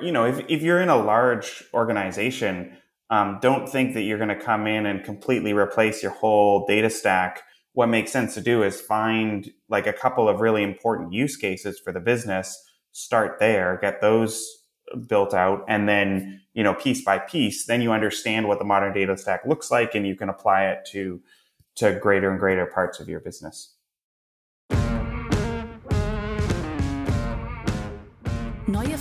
You know, if, if you're in a large organization, um, don't think that you're going to come in and completely replace your whole data stack. What makes sense to do is find like a couple of really important use cases for the business, start there, get those built out, and then, you know, piece by piece, then you understand what the modern data stack looks like and you can apply it to, to greater and greater parts of your business.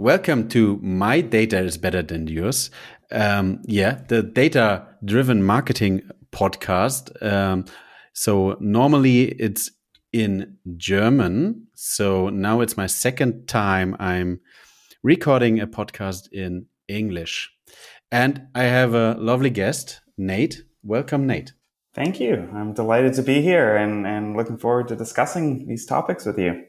Welcome to My Data is Better Than Yours. Um, yeah, the data driven marketing podcast. Um, so normally it's in German. So now it's my second time I'm recording a podcast in English. And I have a lovely guest, Nate. Welcome, Nate. Thank you. I'm delighted to be here and, and looking forward to discussing these topics with you.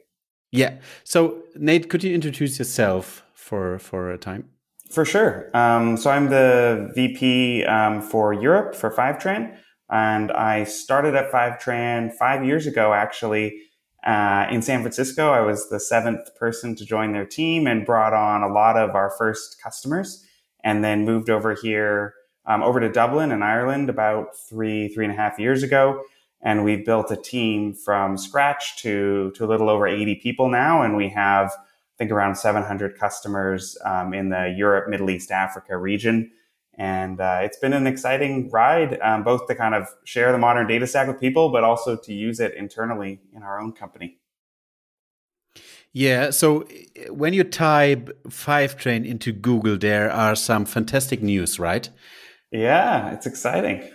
Yeah. So, Nate, could you introduce yourself for for a time? For sure. Um, so I'm the VP um, for Europe for Fivetran, and I started at Fivetran five years ago, actually. Uh, in San Francisco, I was the seventh person to join their team and brought on a lot of our first customers, and then moved over here, um, over to Dublin in Ireland about three, three and a half years ago and we've built a team from scratch to to a little over 80 people now. And we have i think around 700 customers um, in the europe middle east africa region. And uh, it's been an exciting ride um, both to kind of share the modern data stack with people but also to use it internally in our own company. Yeah so when you type Fivetran into google there are some fantastic news right? Yeah it's exciting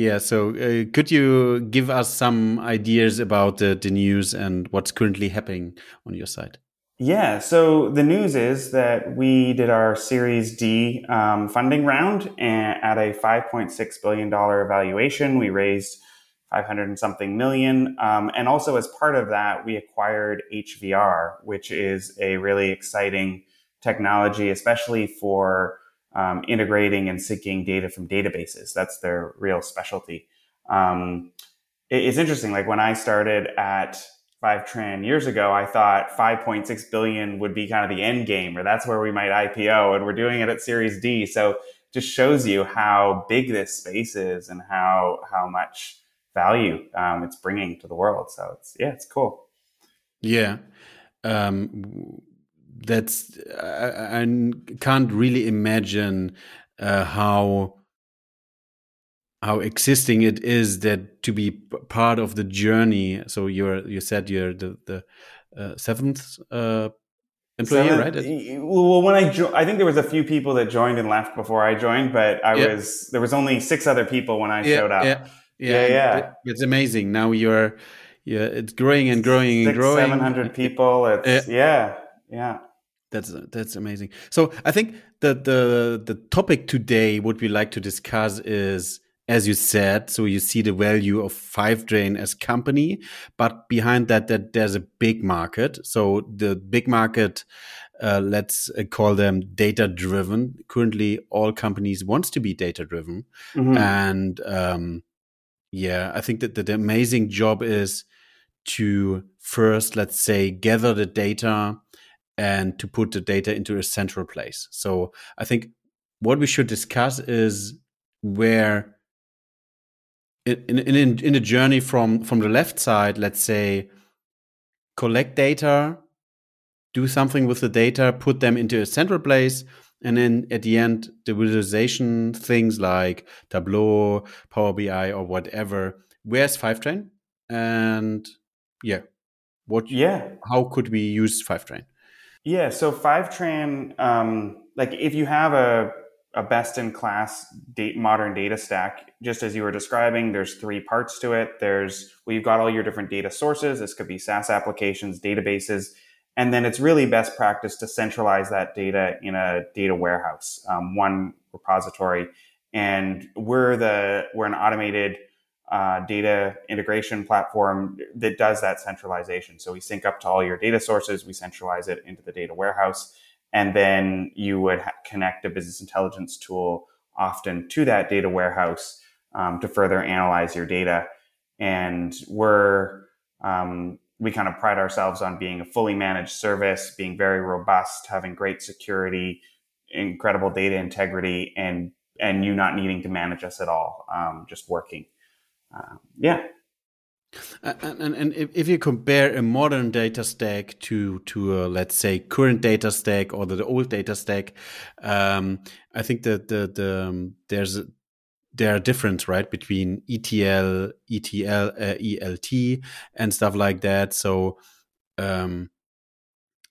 yeah, so uh, could you give us some ideas about the, the news and what's currently happening on your side? Yeah, so the news is that we did our Series D um, funding round at a $5.6 billion valuation. We raised 500 and something million. Um, and also, as part of that, we acquired HVR, which is a really exciting technology, especially for um, integrating and syncing data from databases. That's their real specialty. Um, it, it's interesting. Like when I started at Fivetran years ago, I thought 5.6 billion would be kind of the end game, or that's where we might IPO, and we're doing it at Series D. So just shows you how big this space is and how how much value um, it's bringing to the world. So it's yeah, it's cool. Yeah. Um, that's I, I can't really imagine uh, how how existing it is that to be part of the journey. So you're you said you're the the uh, seventh uh, employee, Seven, right? Well, when I jo- I think there was a few people that joined and left before I joined, but I yeah. was there was only six other people when I yeah, showed up. Yeah, yeah, yeah. yeah. It's amazing. Now you're yeah, it's growing and growing Six, and growing. Seven hundred people. It's yeah, yeah. That's that's amazing. So I think the the the topic today, what we like to discuss is, as you said, so you see the value of Fivetran as company, but behind that, that there's a big market. So the big market, uh, let's uh, call them data driven. Currently, all companies wants to be data driven, mm -hmm. and um, yeah, I think that, that the amazing job is to first, let's say, gather the data and to put the data into a central place. So I think what we should discuss is where in in in a journey from from the left side, let's say collect data, do something with the data, put them into a central place, and then at the end the visualization things like Tableau, Power BI, or whatever. Where's Fivetran? And yeah, what? Yeah, how could we use Fivetran? Yeah, so Fivetran, um, like if you have a, a best in class date, modern data stack, just as you were describing, there's three parts to it. There's, well, you've got all your different data sources. This could be SaaS applications, databases, And then it's really best practice to centralize that data in a data warehouse, um, one repository. And we're the we're an automated uh, data integration platform that does that centralization. So we sync up to all your data sources, we centralize it into the data warehouse, and then you would ha- connect a business intelligence tool often to that data warehouse um, to further analyze your data. And we're um, we kind of pride ourselves on being a fully managed service, being very robust, having great security, incredible data integrity, and and you not needing to manage us at all, um, just working. Uh, yeah. And, and, and, if you compare a modern data stack to to a, let's say current data stack or the, the old data stack, um, I think that the the um, there's a, there are difference right between ETL, ETL, uh, ELT, and stuff like that. So um,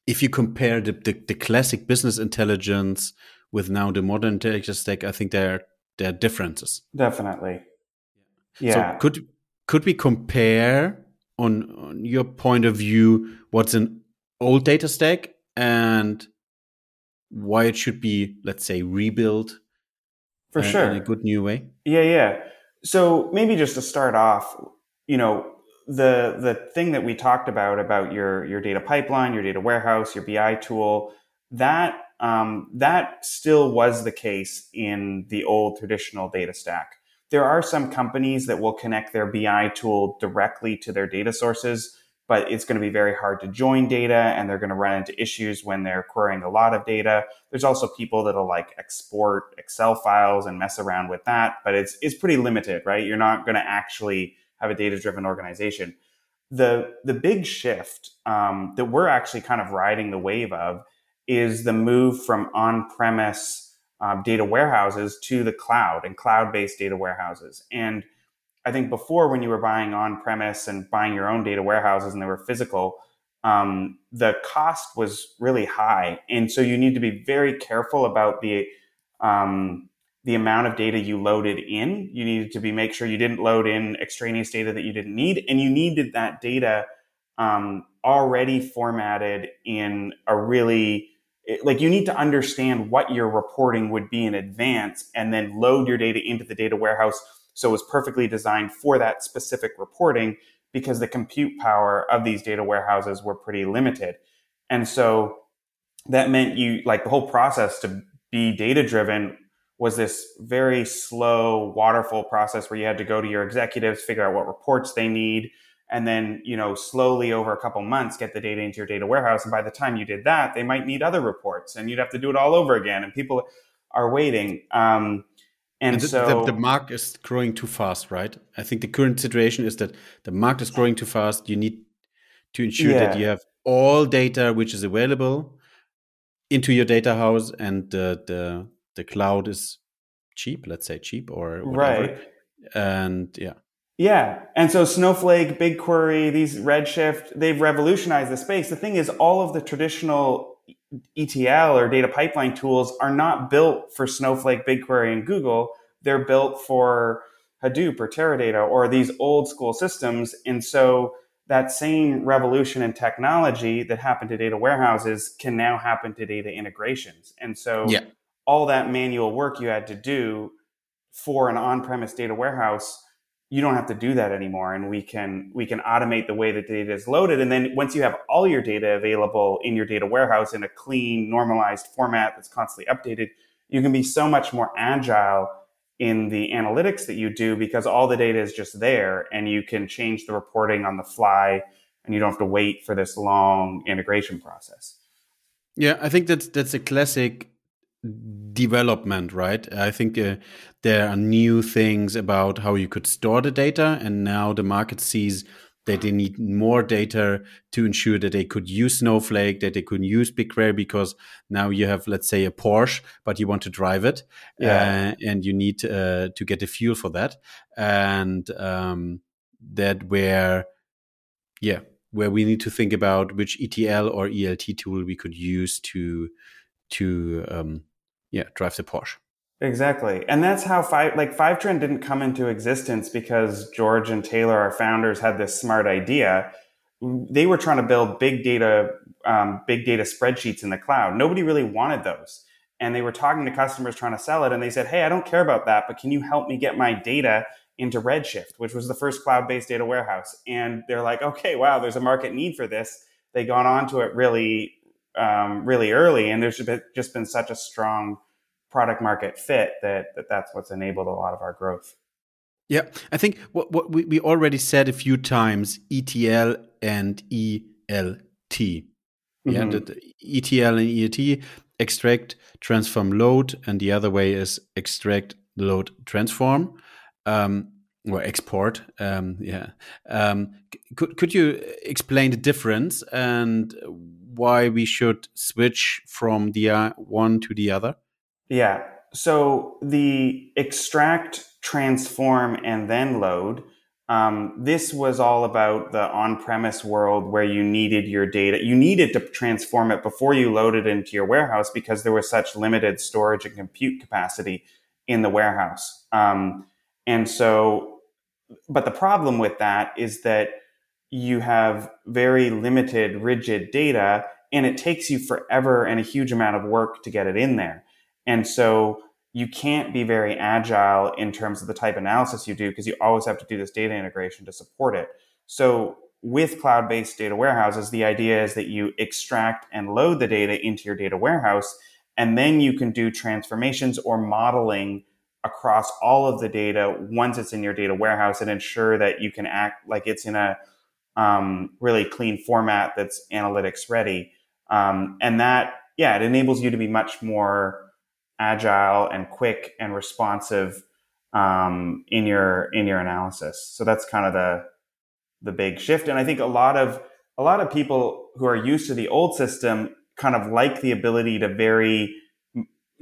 if you compare the, the, the classic business intelligence with now the modern data stack, I think there there are differences. Definitely. Yeah. So could could we compare on, on your point of view what's an old data stack and why it should be, let's say, rebuilt for sure in a good new way? Yeah, yeah. So maybe just to start off, you know, the the thing that we talked about about your your data pipeline, your data warehouse, your BI tool, that um, that still was the case in the old traditional data stack. There are some companies that will connect their BI tool directly to their data sources, but it's going to be very hard to join data and they're going to run into issues when they're querying a lot of data. There's also people that'll like export Excel files and mess around with that, but it's, it's pretty limited, right? You're not going to actually have a data driven organization. The, the big shift um, that we're actually kind of riding the wave of is the move from on premise um, data warehouses to the cloud and cloud based data warehouses. And I think before, when you were buying on premise and buying your own data warehouses and they were physical, um, the cost was really high. And so you need to be very careful about the um, the amount of data you loaded in. You needed to be make sure you didn't load in extraneous data that you didn't need, and you needed that data um, already formatted in a really like you need to understand what your reporting would be in advance and then load your data into the data warehouse so it's perfectly designed for that specific reporting because the compute power of these data warehouses were pretty limited. And so that meant you like the whole process to be data driven was this very slow waterfall process where you had to go to your executives figure out what reports they need and then you know slowly over a couple months get the data into your data warehouse and by the time you did that they might need other reports and you'd have to do it all over again and people are waiting um, and, and the, so the, the, market is growing too fast right? I think the current situation is that the market is growing too fast. You need to ensure yeah. that you have all data which is available into your data house and the the, the cloud is cheap let's say cheap or whatever. Right. And yeah yeah. And so Snowflake, BigQuery, these Redshift, they've revolutionized the space. The thing is, all of the traditional ETL or data pipeline tools are not built for Snowflake, BigQuery, and Google. They're built for Hadoop or Teradata or these old school systems. And so that same revolution in technology that happened to data warehouses can now happen to data integrations. And so yeah. all that manual work you had to do for an on-premise data warehouse you don't have to do that anymore and we can we can automate the way that data is loaded and then once you have all your data available in your data warehouse in a clean normalized format that's constantly updated you can be so much more agile in the analytics that you do because all the data is just there and you can change the reporting on the fly and you don't have to wait for this long integration process yeah i think that's that's a classic development, right? I think uh, there are new things about how you could store the data, and now the market sees that they need more data to ensure that they could use Snowflake, that they could use BigQuery, because now you have, let's say, a Porsche, but you want to drive it, yeah. uh, and you need uh, to get the fuel for that, and um, that where, yeah, where we need to think about which ETL or ELT tool we could use to to um, yeah drive the Porsche. Exactly. And that's how five like Fivetran didn't come into existence because George and Taylor, our founders, had this smart idea. they were trying to build big data, um, big data spreadsheets in the cloud. Nobody really wanted those. And they were talking to customers trying to sell it. And they said, Hey, I don't care about that, but can you help me get my data into Redshift, which was the first cloud based data warehouse? And they're like, okay, wow, there's a market need for this. They got onto it really, um, really early. And there's just been such a strong product market fit that, that that's what's enabled a lot of our growth. Yeah, I think what, what we, we already said a few times ETL and ELT. Mm-hmm. Yeah, the, the ETL and ELT extract, transform, load, and the other way is extract, load, transform, um, or export. Um, yeah. Um, could could you explain the difference and why we should switch from the uh, one to the other? Yeah. So the extract, transform, and then load. Um, this was all about the on-premise world where you needed your data. You needed to transform it before you loaded it into your warehouse because there was such limited storage and compute capacity in the warehouse. Um, and so, but the problem with that is that you have very limited, rigid data, and it takes you forever and a huge amount of work to get it in there. And so you can't be very agile in terms of the type analysis you do because you always have to do this data integration to support it. So with cloud-based data warehouses, the idea is that you extract and load the data into your data warehouse, and then you can do transformations or modeling across all of the data once it's in your data warehouse and ensure that you can act like it's in a um, really clean format that's analytics ready. Um, and that, yeah, it enables you to be much more agile and quick and responsive um, in your in your analysis. So that's kind of the the big shift. And I think a lot of a lot of people who are used to the old system kind of like the ability to vary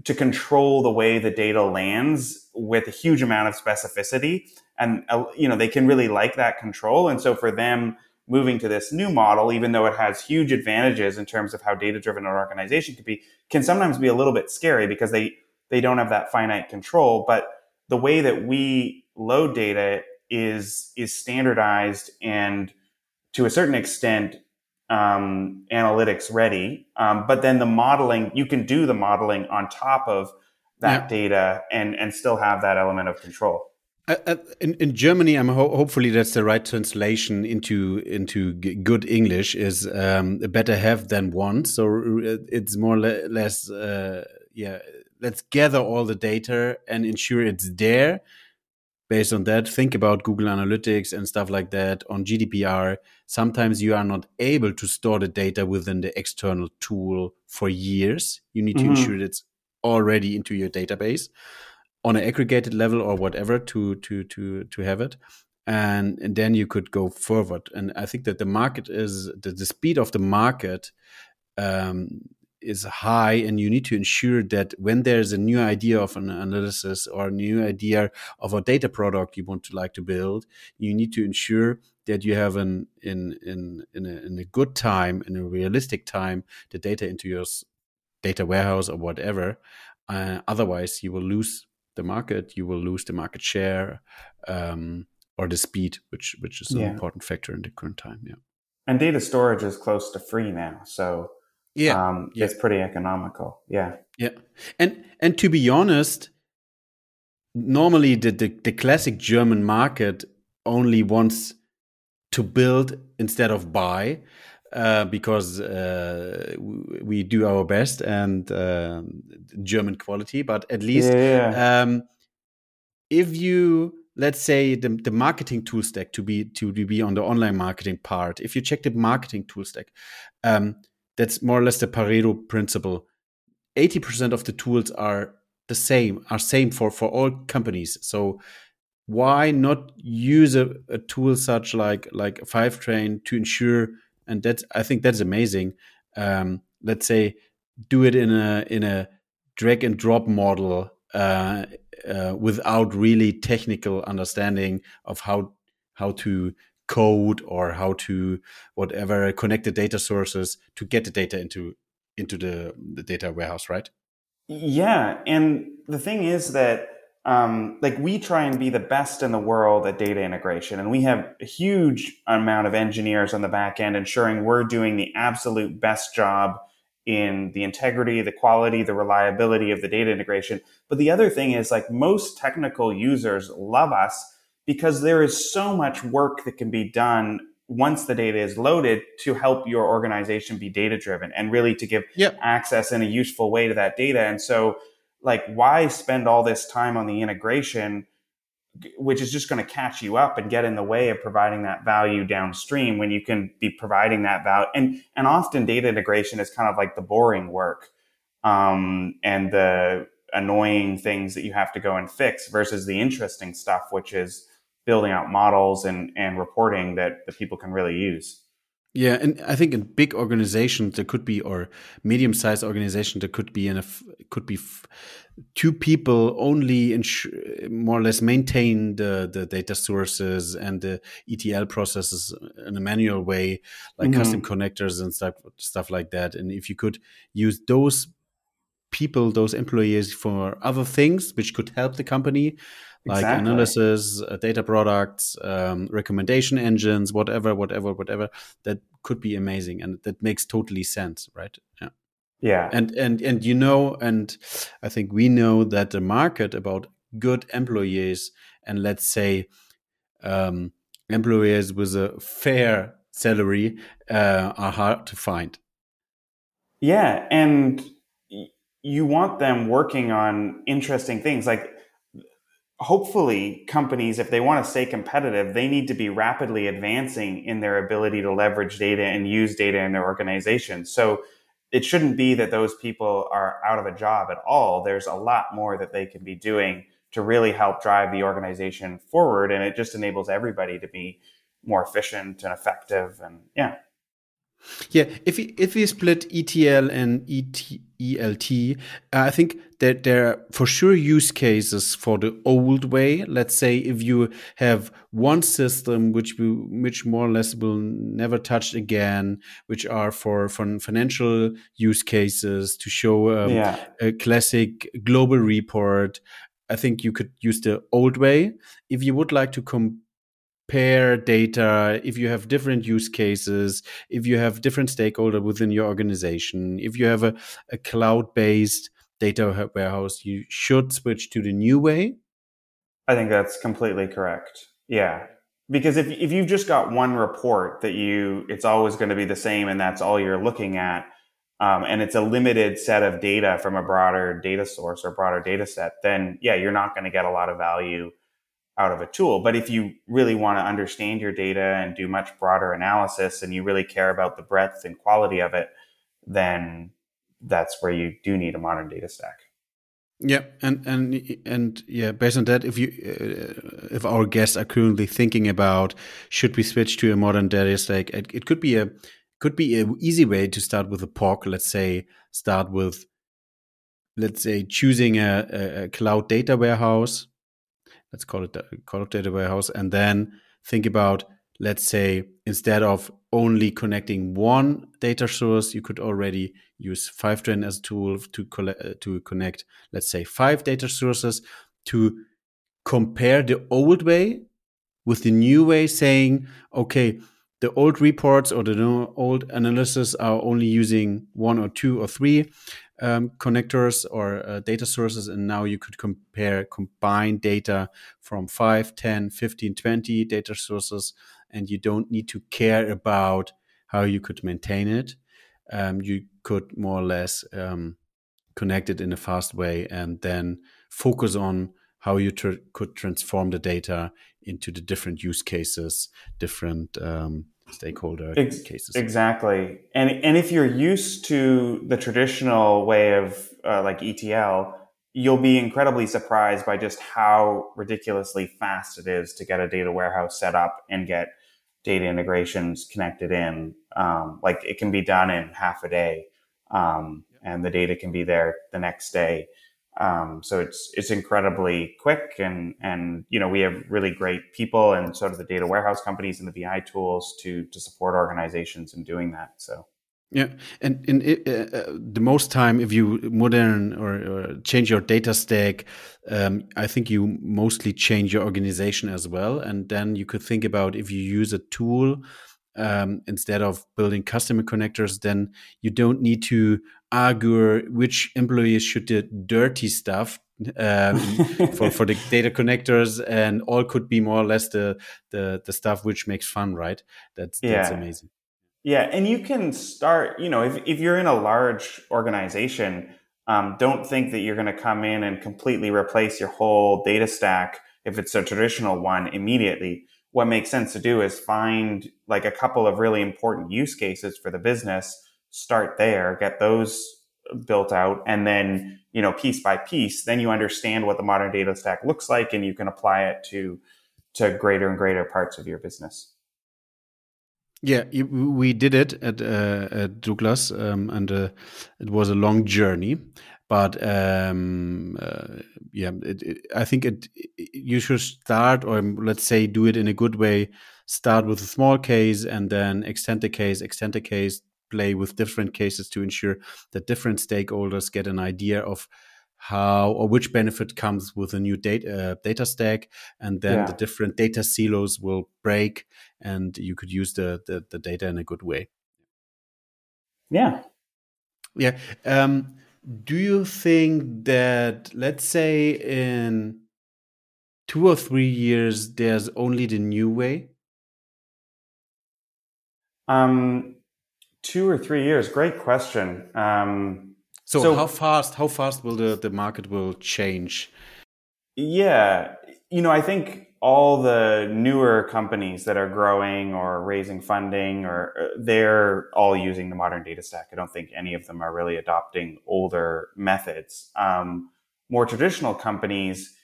to control the way the data lands with a huge amount of specificity and uh, you know they can really like that control and so for them moving to this new model even though it has huge advantages in terms of how data driven an organization can be can sometimes be a little bit scary because they they don't have that finite control. But the way that we load data is is standardized and to a certain extent um, analytics ready. Um, but then the modeling, you can do the modeling on top of that yeah. data and and still have that element of control. Uh, uh in, in Germany, I'm ho hopefully that's the right translation into into good English is um, better have than want. So it's more or less, uh, yeah, let's gather all the data and ensure it's there. Based on that, think about Google Analytics and stuff like that on GDPR. Sometimes you are not able to store the data within the external tool for years. You need to mm -hmm. ensure it's already into your database on an aggregated level or whatever to to to to have it. And, and then you could go forward. And I think that the market is the, the speed of the market um, is high and you need to ensure that when there's a new idea of an analysis or a new idea of a data product you want to like to build you need to ensure that you have an in in in a, in a good time in a realistic time the data into your data warehouse or whatever uh, otherwise you will lose the market you will lose the market share um, or the speed which which is an yeah. important factor in the current time yeah and data storage is close to free now so yeah. Um, yeah. It's pretty economical. Yeah. Yeah. And and to be honest, normally the, the, the classic German market only wants to build instead of buy. Uh, because uh, we do our best and uh, German quality, but at least yeah. Um, if you let's say the, the marketing tool stack to be to be on the online marketing part, if you check the marketing tool stack, um, that's more or less the Pareto principle. 80% of the tools are the same, are same for, for all companies. So why not use a, a tool such like like Fivetran to ensure and that's I think that's amazing. Um, let's say do it in a in a drag and drop model uh, uh, without really technical understanding of how how to code or how to whatever connect the data sources to get the data into into the, the data warehouse right yeah and the thing is that um, like we try and be the best in the world at data integration and we have a huge amount of engineers on the back end ensuring we're doing the absolute best job in the integrity the quality the reliability of the data integration but the other thing is like most technical users love us because there is so much work that can be done once the data is loaded to help your organization be data driven and really to give yep. access in a useful way to that data and so like why spend all this time on the integration which is just going to catch you up and get in the way of providing that value downstream when you can be providing that value and and often data integration is kind of like the boring work um, and the annoying things that you have to go and fix versus the interesting stuff which is building out models and and reporting that, that people can really use yeah, and I think in big organizations there could be, or medium-sized organization there could be, in a could be two people only more or less maintain the the data sources and the ETL processes in a manual way, like mm -hmm. custom connectors and stuff stuff like that. And if you could use those people, those employees for other things which could help the company, like exactly. analysis, uh, data products, um, recommendation engines, whatever, whatever, whatever. That could be amazing, and that makes totally sense, right? Yeah. Yeah. And and and you know, and I think we know that the market about good employees and let's say um, employees with a fair salary uh, are hard to find. Yeah, and you want them working on interesting things like hopefully companies if they want to stay competitive they need to be rapidly advancing in their ability to leverage data and use data in their organization. So it shouldn't be that those people are out of a job at all. There's a lot more that they can be doing to really help drive the organization forward and it just enables everybody to be more efficient and effective and yeah. Yeah, if we, if we split ETL and ET, ELT, uh, I think that there are for sure use cases for the old way. Let's say if you have one system which we, which more or less will never touch again, which are for, for financial use cases to show um, yeah. a classic global report. I think you could use the old way. If you would like to come pair data, if you have different use cases, if you have different stakeholder within your organization, if you have a, a cloud based data warehouse, you should switch to the new way. I think that's completely correct. Yeah. Because if, if you've just got one report that you, it's always going to be the same and that's all you're looking at, um, and it's a limited set of data from a broader data source or broader data set, then yeah, you're not going to get a lot of value out of a tool. But if you really want to understand your data and do much broader analysis and you really care about the breadth and quality of it, then that's where you do need a modern data stack. Yeah, and and and yeah, based on that, if you uh, if our guests are currently thinking about should we switch to a modern data stack, it, it could be a could be an easy way to start with a POC. Let's say start with let's say choosing a, a cloud data warehouse let's call it call it data warehouse, and then think about let's say instead of only connecting one data source, you could already use Fivetran as a tool to collect, uh, to connect, let's say, five data sources to compare the old way with the new way, saying, okay, the old reports or the old analysis are only using one or two or three um, connectors or uh, data sources and now you could compare combine data from 5 10 15 20 data sources and you don't need to care about how you could maintain it. Um, you could more or less um, connect it in a fast way and then focus on how you tr could transform the data into the different use cases different um, stakeholder Ex- cases. Exactly. And, and if you're used to the traditional way of uh, like ETL, you'll be incredibly surprised by just how ridiculously fast it is to get a data warehouse set up and get data integrations connected in. Um, like it can be done in half a day, um, and the data can be there the next day. Um, so it's it's incredibly quick, and and you know we have really great people and sort of the data warehouse companies and the BI tools to to support organizations in doing that. So Yeah, and in uh, uh, the most time, if you modern or, or change your data stack, um, I think you mostly change your organization as well. And then you could think about if you use a tool um, instead of building customer connectors, then you don't need to argue which employees should do dirty stuff um, for for the data connectors, and all could be more or less the the the stuff which makes fun, right? That's that's yeah. amazing. Yeah, and you can start. You know, if if you're in a large organization, um, don't think that you're going to come in and completely replace your whole data stack if it's a traditional one immediately. What makes sense to do is find like a couple of really important use cases for the business, start there, get those built out, and then you know piece by piece, then you understand what the modern data stack looks like, and you can apply it to to greater and greater parts of your business. Yeah, we did it at, uh, at Douglas, um, and uh, it was a long journey. But um, uh, yeah, it, it, I think it, you should start, or let's say, do it in a good way. Start with a small case, and then extend the case, extend the case, play with different cases to ensure that different stakeholders get an idea of how or which benefit comes with a new data uh, data stack and then yeah. the different data silos will break and you could use the, the, the data in a good way. Yeah. Yeah um, do you think that let's say in two or three years there's only the new way? Um two or three years great question um so, so how fast how fast will the, the market will change? Yeah, you know, I think all the newer companies that are growing or raising funding or uh, they're all using the modern data stack. I don't think any of them are really adopting older methods. Um, more traditional companies,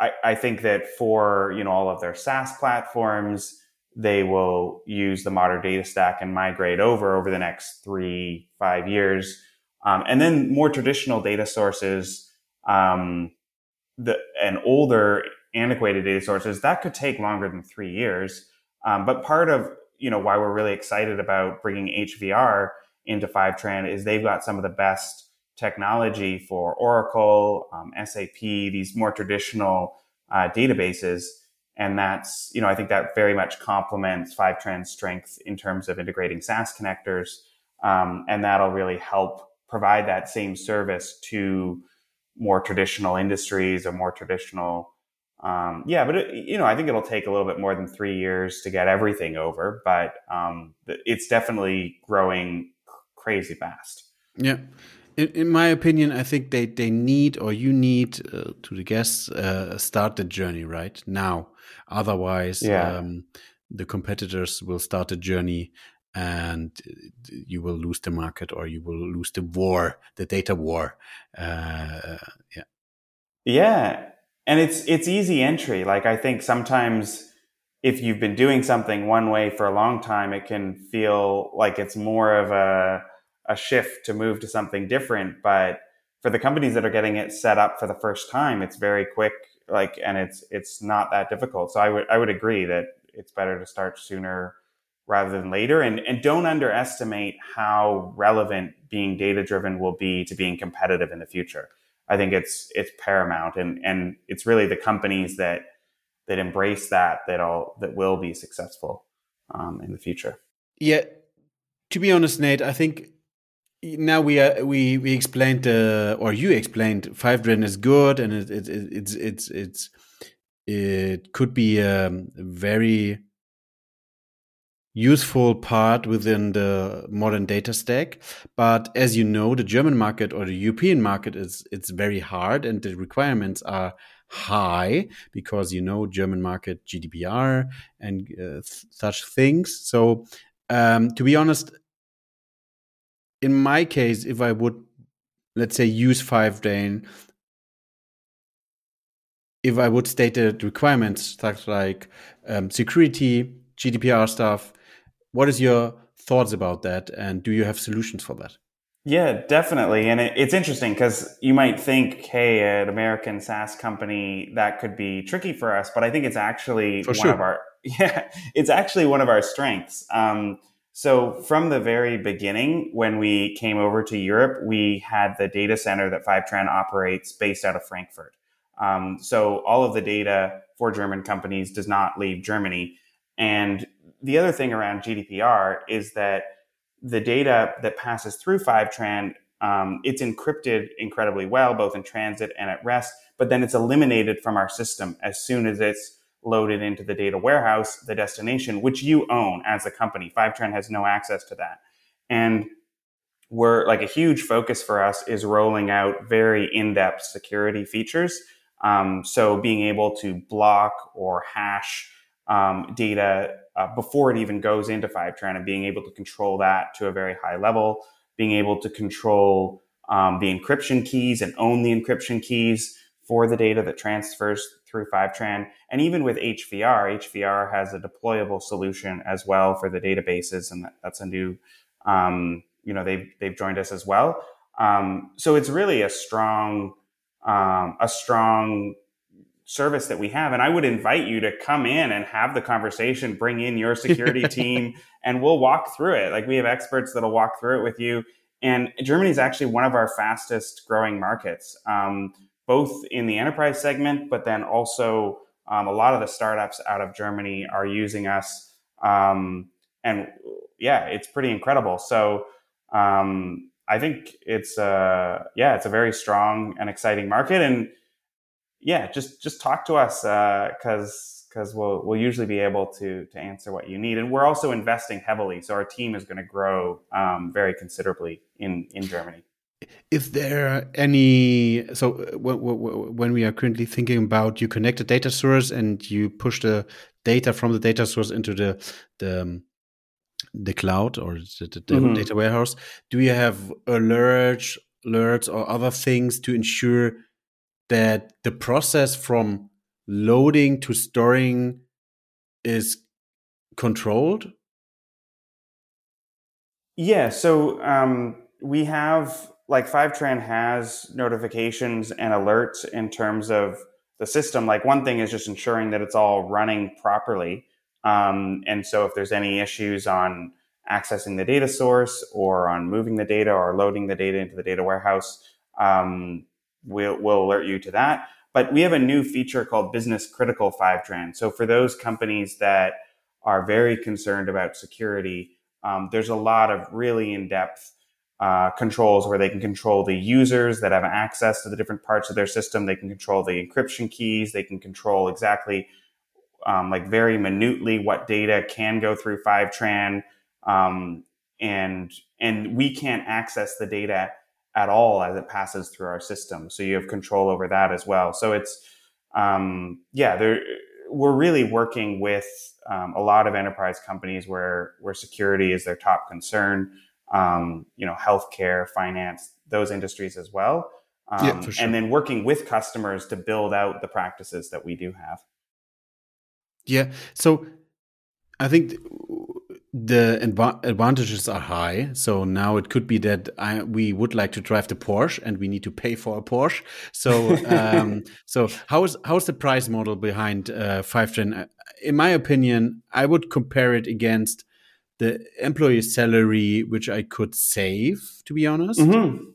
I, I think that for you know all of their SaaS platforms, they will use the modern data stack and migrate over over the next three five years um, and then more traditional data sources, um, the, and older antiquated data sources, that could take longer than three years. Um, but part of you know why we're really excited about bringing HVR into Fivetran is they've got some of the best technology for Oracle, um, SAP, these more traditional uh, databases. And that's, you know, I think that very much complements Fivetran's strength in terms of integrating SaaS connectors. Um, and that'll really help provide that same service to more traditional industries or more traditional um, yeah but it, you know i think it'll take a little bit more than three years to get everything over but um, it's definitely growing crazy fast. Yeah. In, in, my opinion i think they, they need or you need uh, to the guests uh, start the journey right? Now otherwise yeah. um, the competitors will start a journey and you will lose the market or you will lose the war, the data war. Uh, yeah. Yeah. And it's, it's easy entry. Like I think sometimes if you've been doing something one way for a long time, it can feel like it's more of a, a shift to move to something different. But for the companies that are getting it set up for the first time, it's very quick. Like, and it's, it's not that difficult. So I would, I would agree that it's better to start sooner rather than later. And, and don't underestimate how relevant being data driven will be to being competitive in the future. I think it's it's paramount, and and it's really the companies that that embrace that that all that will be successful um, in the future. Yeah, to be honest, Nate, I think now we are, we we explained uh, or you explained Fivetran is good, and it, it, it, it's it's it's it could be a very useful part within the modern data stack. But as you know, the German market or the European market is it's very hard and the requirements are high because you know German market GDPR and uh, such things. So um, to be honest, in my case, if I would let's say use Fivetran, if I would state the requirements such like um, security, GDPR stuff, what is your thoughts about that, and do you have solutions for that? Yeah, definitely. And it, it's interesting because you might think, hey, an American SaaS company, that could be tricky for us. But I think it's actually for one sure. of our, yeah, it's actually one of our strengths. Um, So from the very beginning, when we came over to Europe, we had the data center that Fivetran operates based out of Frankfurt. Um, so all of the data for German companies does not leave Germany. And the other thing around GDPR is that the data that passes through Fivetran, um, it's encrypted incredibly well, both in transit and at rest, but then it's eliminated from our system as soon as it's loaded into the data warehouse, the destination, which you own as a company. Fivetran has no access to that. And we're like a huge focus for us is rolling out very in-depth security features. Um, so being able to block or hash um, data uh, before it even goes into Fivetran and being able to control that to a very high level, being able to control um, the encryption keys and own the encryption keys for the data that transfers through Fivetran. And even with HVR, HVR has a deployable solution as well for the databases, and that's a new, um, you know, they've they've joined us as well. Um, so it's really a strong, um, a strong service that we have. And I would invite you to come in and have the conversation, bring in your security team, and we'll walk through it. Like we have experts that'll walk through it with you. And Germany is actually one of our fastest growing markets. Um, both in the enterprise segment, but then also um, a lot of the startups out of Germany are using us. Um, and yeah, it's pretty incredible. So um, I think it's uh, yeah, it's a very strong and exciting market. And yeah, just just talk to us because uh, because we'll we'll usually be able to to answer what you need. And we're also investing heavily, so our team is going to grow um, very considerably in in Germany is there are any so when we are currently thinking about you connect a data source and you push the data from the data source into the the um, the cloud or the, the mm -hmm. data warehouse do you have alerts alerts or other things to ensure that the process from loading to storing is controlled yeah so um, we have like Fivetran has notifications and alerts in terms of the system. Like one thing is just ensuring that it's all running properly. Um, and so if there's any issues on accessing the data source or on moving the data or loading the data into the data warehouse, um, we'll, we'll alert you to that. But we have a new feature called Business Critical Fivetran. So for those companies that are very concerned about security, um, there's a lot of really in-depth uh, controls where they can control the users that have access to the different parts of their system. They can control the encryption keys. They can control exactly, um, like very minutely, what data can go through Fivetran, um, and and we can't access the data at all as it passes through our system. So you have control over that as well. So it's um, yeah, we're really working with um, a lot of enterprise companies where where security is their top concern um, you know, healthcare, finance, those industries as well. Um, yeah, sure. And then working with customers to build out the practices that we do have. Yeah. So I think the advantages are high. So now it could be that I, we would like to drive the Porsche and we need to pay for a Porsche. So, um, so how is how is the price model behind uh, Fivetran? In my opinion, I would compare it against the employee salary which I could save, to be honest. Mm -hmm.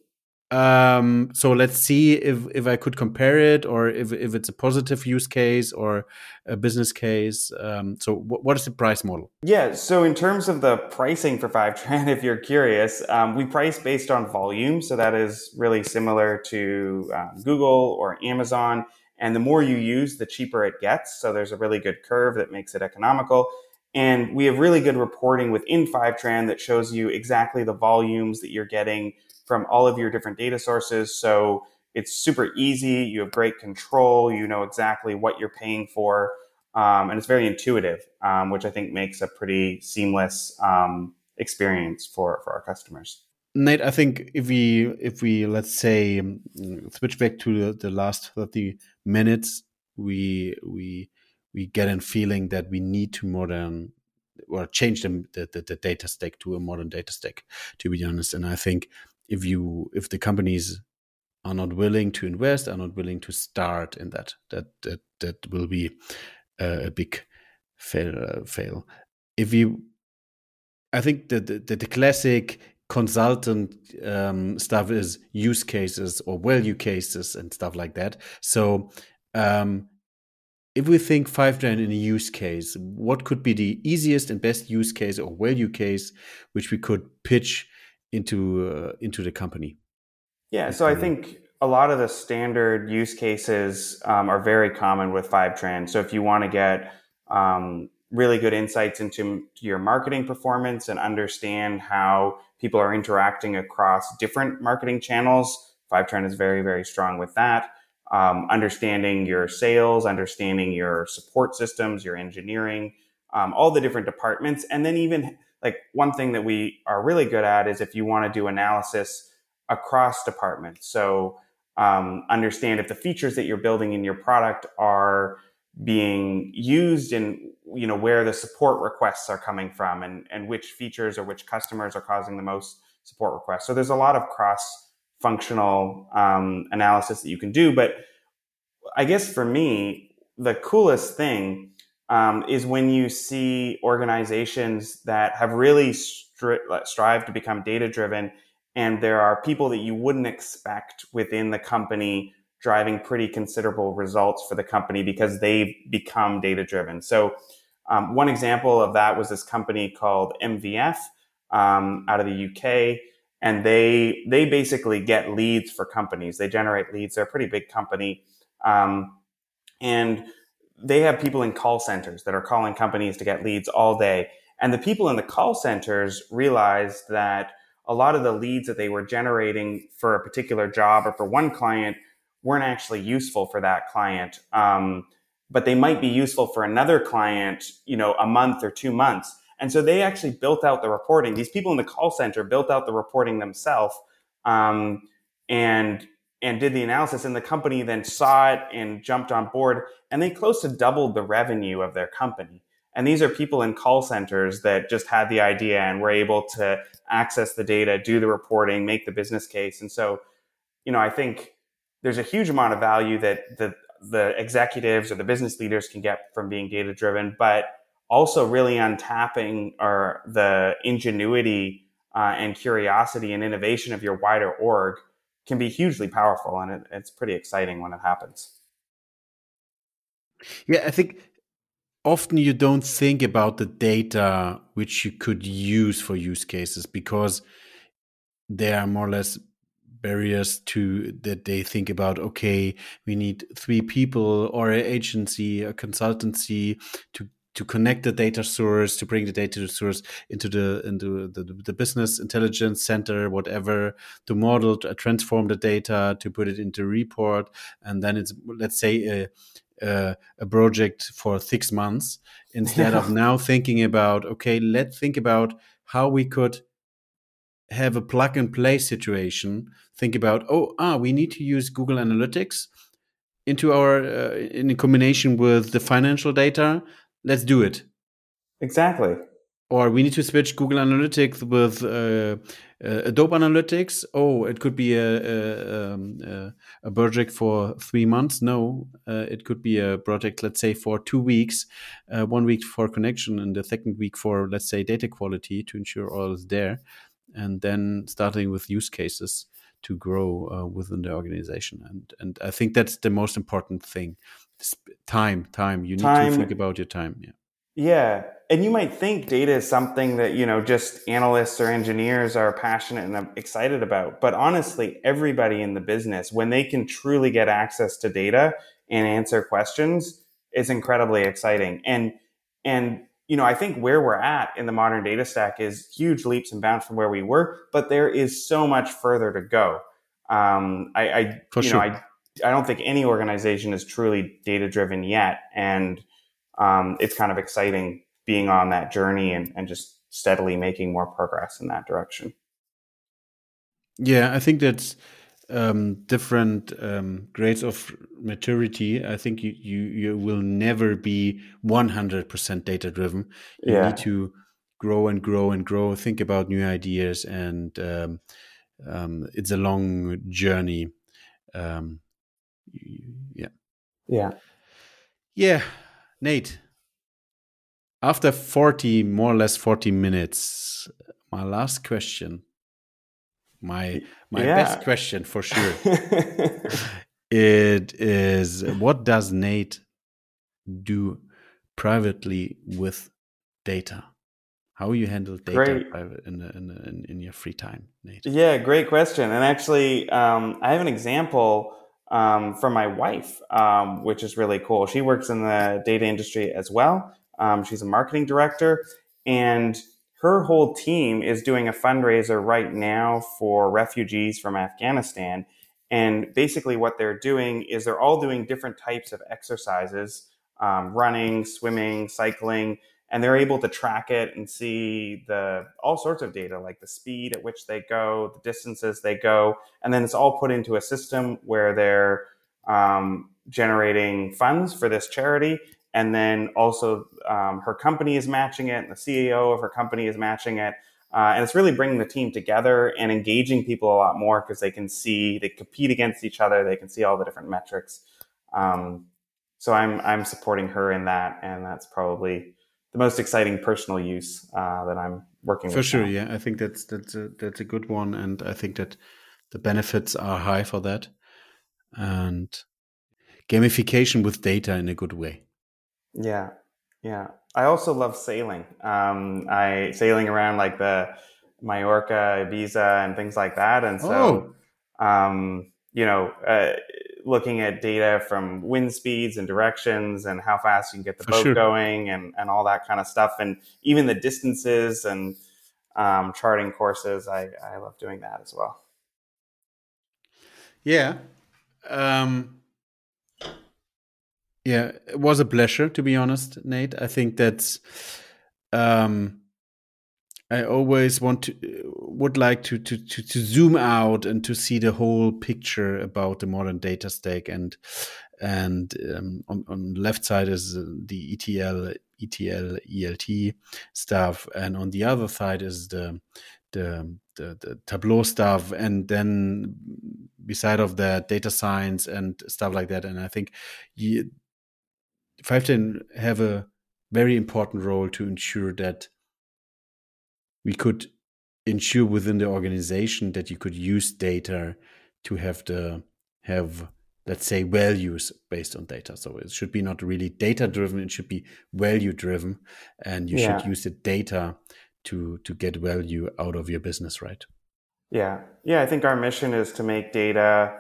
Um, so let's see if if I could compare it, or if if it's a positive use case or a business case. Um, so what is the price model? Yeah. So in terms of the pricing for Fivetran, if you're curious, um, we price based on volume. So that is really similar to um, Google or Amazon. And the more you use, the cheaper it gets. So there's a really good curve that makes it economical. And we have really good reporting within Fivetran that shows you exactly the volumes that you're getting from all of your different data sources. So it's super easy. You have great control. You know exactly what you're paying for. Um, and it's very intuitive, um, which I think makes a pretty seamless um, experience for, for our customers. Nate, I think if we if we let's say switch back to the, the last thirty minutes, we we we get a feeling that we need to modern or change the, the, the, data stack to a modern data stack to be honest and i think if you if the companies are not willing to invest are not willing to start in that that that that will be a, a big fail uh, fail if you I think that the, the, the, classic consultant um, stuff is use cases or value cases and stuff like that. So, um, if we think Fivetran in a use case, what could be the easiest and best use case or value case which we could pitch into uh, into the company? Yeah, so I think a lot of the standard use cases um, are very common with Fivetran. So if you want to get um, really good insights into your marketing performance and understand how people are interacting across different marketing channels. Fivetran is very, very strong with that. Um, understanding your sales, understanding your support systems, your engineering, um, all the different departments. And then even like one thing that we are really good at is if you want to do analysis across departments. So um, understand if the features that you're building in your product are being used and you know where the support requests are coming from and and which features or which customers are causing the most support requests so there's a lot of cross functional um, analysis that you can do but i guess for me the coolest thing um, is when you see organizations that have really stri- strived to become data driven and there are people that you wouldn't expect within the company driving pretty considerable results for the company because they've become data driven. So, um, one example of that was this company called MVF um, out of the UK, and they they basically get leads for companies. They generate leads. They're a pretty big company, um, and they have people in call centers that are calling companies to get leads all day. And the people in the call centers realized that a lot of the leads that they were generating for a particular job or for one client weren't actually useful for that client. Um, but they might be useful for another client, you know, a month or two months. And so they actually built out the reporting. These people in the call center built out the reporting themselves um, and and did the analysis. And the company then saw it and jumped on board. And they close to doubled the revenue of their company. And these are people in call centers that just had the idea and were able to access the data, do the reporting, make the business case. And so, you know, I think there's a huge amount of value that the the executives or the business leaders can get from being data driven, but also really untapping or the ingenuity uh, and curiosity and innovation of your wider org can be hugely powerful, and it, it's pretty exciting when it happens. Yeah, I think often you don't think about the data which you could use for use cases because there are more or less barriers to that they think about okay we need three people or an agency a consultancy to to connect the data source to bring the data source into the into the, the business intelligence center whatever to model to transform the data to put it into report and then it's let's say a a, a project for six months instead of now thinking about okay let's think about how we could have a plug and play situation, think about, oh, ah, we need to use Google Analytics into our uh, in combination with the financial data. Let's do it. Exactly. Or we need to switch Google Analytics with uh, uh, Adobe Analytics. Oh, it could be a a, um, a project for three months. No, uh, it could be a project, let's say, for two weeks. Uh, one week for connection, and the second week for, let's say, data quality to ensure all is there and then starting with use cases to grow uh, within the organization and and i think that's the most important thing time time you need time. to think about your time yeah yeah and you might think data is something that you know just analysts or engineers are passionate and excited about but honestly everybody in the business when they can truly get access to data and answer questions is incredibly exciting and and you know, I think where we're at in the modern data stack is huge leaps and bounds from where we were, but there is so much further to go. Um, I, I you sure. know, I, I don't think any organization is truly data driven yet. And, um, it's kind of exciting being on that journey and, and just steadily making more progress in that direction. Yeah, I think that's, um, different um, grades of maturity, I think you, you, you will never be 100% data driven. You yeah. need to grow and grow and grow, think about new ideas, and um, um it's a long journey. Um, yeah. Yeah. Yeah. Nate, after 40 more or less 40 minutes my last question my my yeah. best question for sure it is what does nate do privately with data how you handle data in, in, in, your free time nate yeah great question and actually um, i have an example um, from my wife um, which is really cool she works in the data industry as well um, she's a marketing director, and her whole team is doing a fundraiser right now for refugees from Afghanistan. And basically, what they're doing is they're all doing different types of exercises um, running, swimming, cycling, and they're able to track it and see the all sorts of data like the speed at which they go the distances they go and then it's all put into a system where they're um, generating funds for this charity and then also um, her company is matching it and the ceo of her company is matching it uh, and it's really bringing the team together and engaging people a lot more because they can see they compete against each other they can see all the different metrics. Um, so i'm i'm supporting her in that and that's probably the most exciting personal use uh, that i'm working for sure now. yeah i think that's that's a, that's a good one and i think that the benefits are high for that and gamification with data in a good way yeah, yeah. I also love sailing. Um, I sailing around like the Mallorca, Ibiza, and things like that. And so, oh. um, you know, uh, looking at data from wind speeds and directions and how fast you can get the For boat sure. going and, and all that kind of stuff. And even the distances and um, charting courses, I, I love doing that as well. Yeah. Um, yeah, it was a pleasure to be honest, Nate. I think that's um I always want to would like to, to to to zoom out and to see the whole picture about the modern data stack and and um, on on left side is the ETL ETL ELT stuff. And on the other side is the the the, the Tableau stuff. And then beside of that data science and stuff like that. And I think you, Fivetran have a very important role to ensure that we could ensure within the organization that you could use data to have the have let's say values based on data so it should be not really data driven it should be value driven and you yeah. should use the data to to get value out of your business right yeah yeah i think our mission is to make data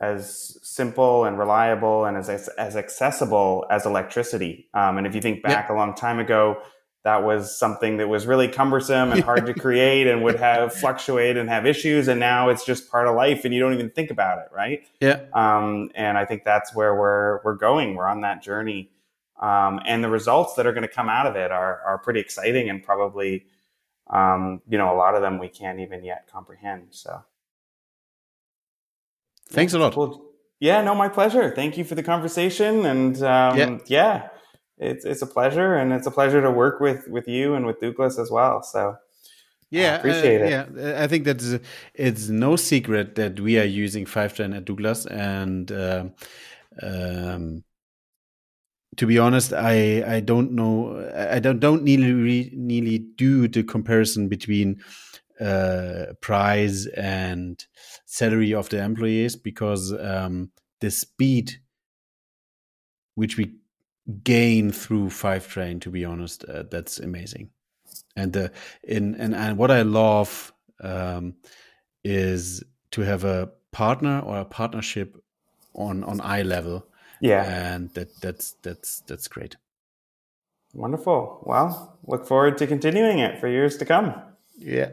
as simple and reliable and as, as accessible as electricity. Um, and if you think back a long time ago, that was something that was really cumbersome and hard to create and would have fluctuate and have issues. And now it's just part of life and you don't even think about it. Right. Yeah. Um, and I think that's where we're, we're going. We're on that journey. Um, and the results that are going to come out of it are, are pretty exciting and probably, um, you know, a lot of them we can't even yet comprehend. So. Thanks a lot. Well, yeah, no, my pleasure. Thank you for the conversation, and um, yeah. yeah, it's it's a pleasure, and it's a pleasure to work with with you and with Douglas as well. So. Yeah, uh, appreciate uh, it. Yeah, I think that it's no secret that we are using Fivetran at Douglas, and uh, um, to be honest, I I don't know. I don't don't nearly nearly do the comparison between uh, price and salary of the employees because um, the speed which we gain through Fivetran, to be honest uh, that's amazing. And the in and, and what i love um, is to have a partner or a partnership on on eye level. Yeah. And that that's that's that's great. Wonderful. Well look forward to continuing it for years to come. Yeah